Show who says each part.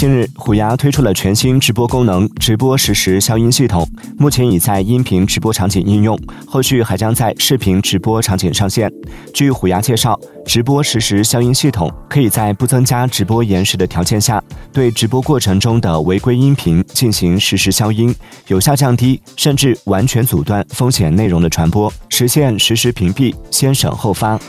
Speaker 1: 近日虎牙推出了全新直播功能直播实时消音系统目前已在音频直播场景应用后续还将在视频直播场景上线。据虎牙介绍直播实时消音系统可以在不增加直播延时的条件下对直播过程中的违规音频进行实时消音有效降低甚至完全阻断风险内容的传播实现实时屏蔽先审后发。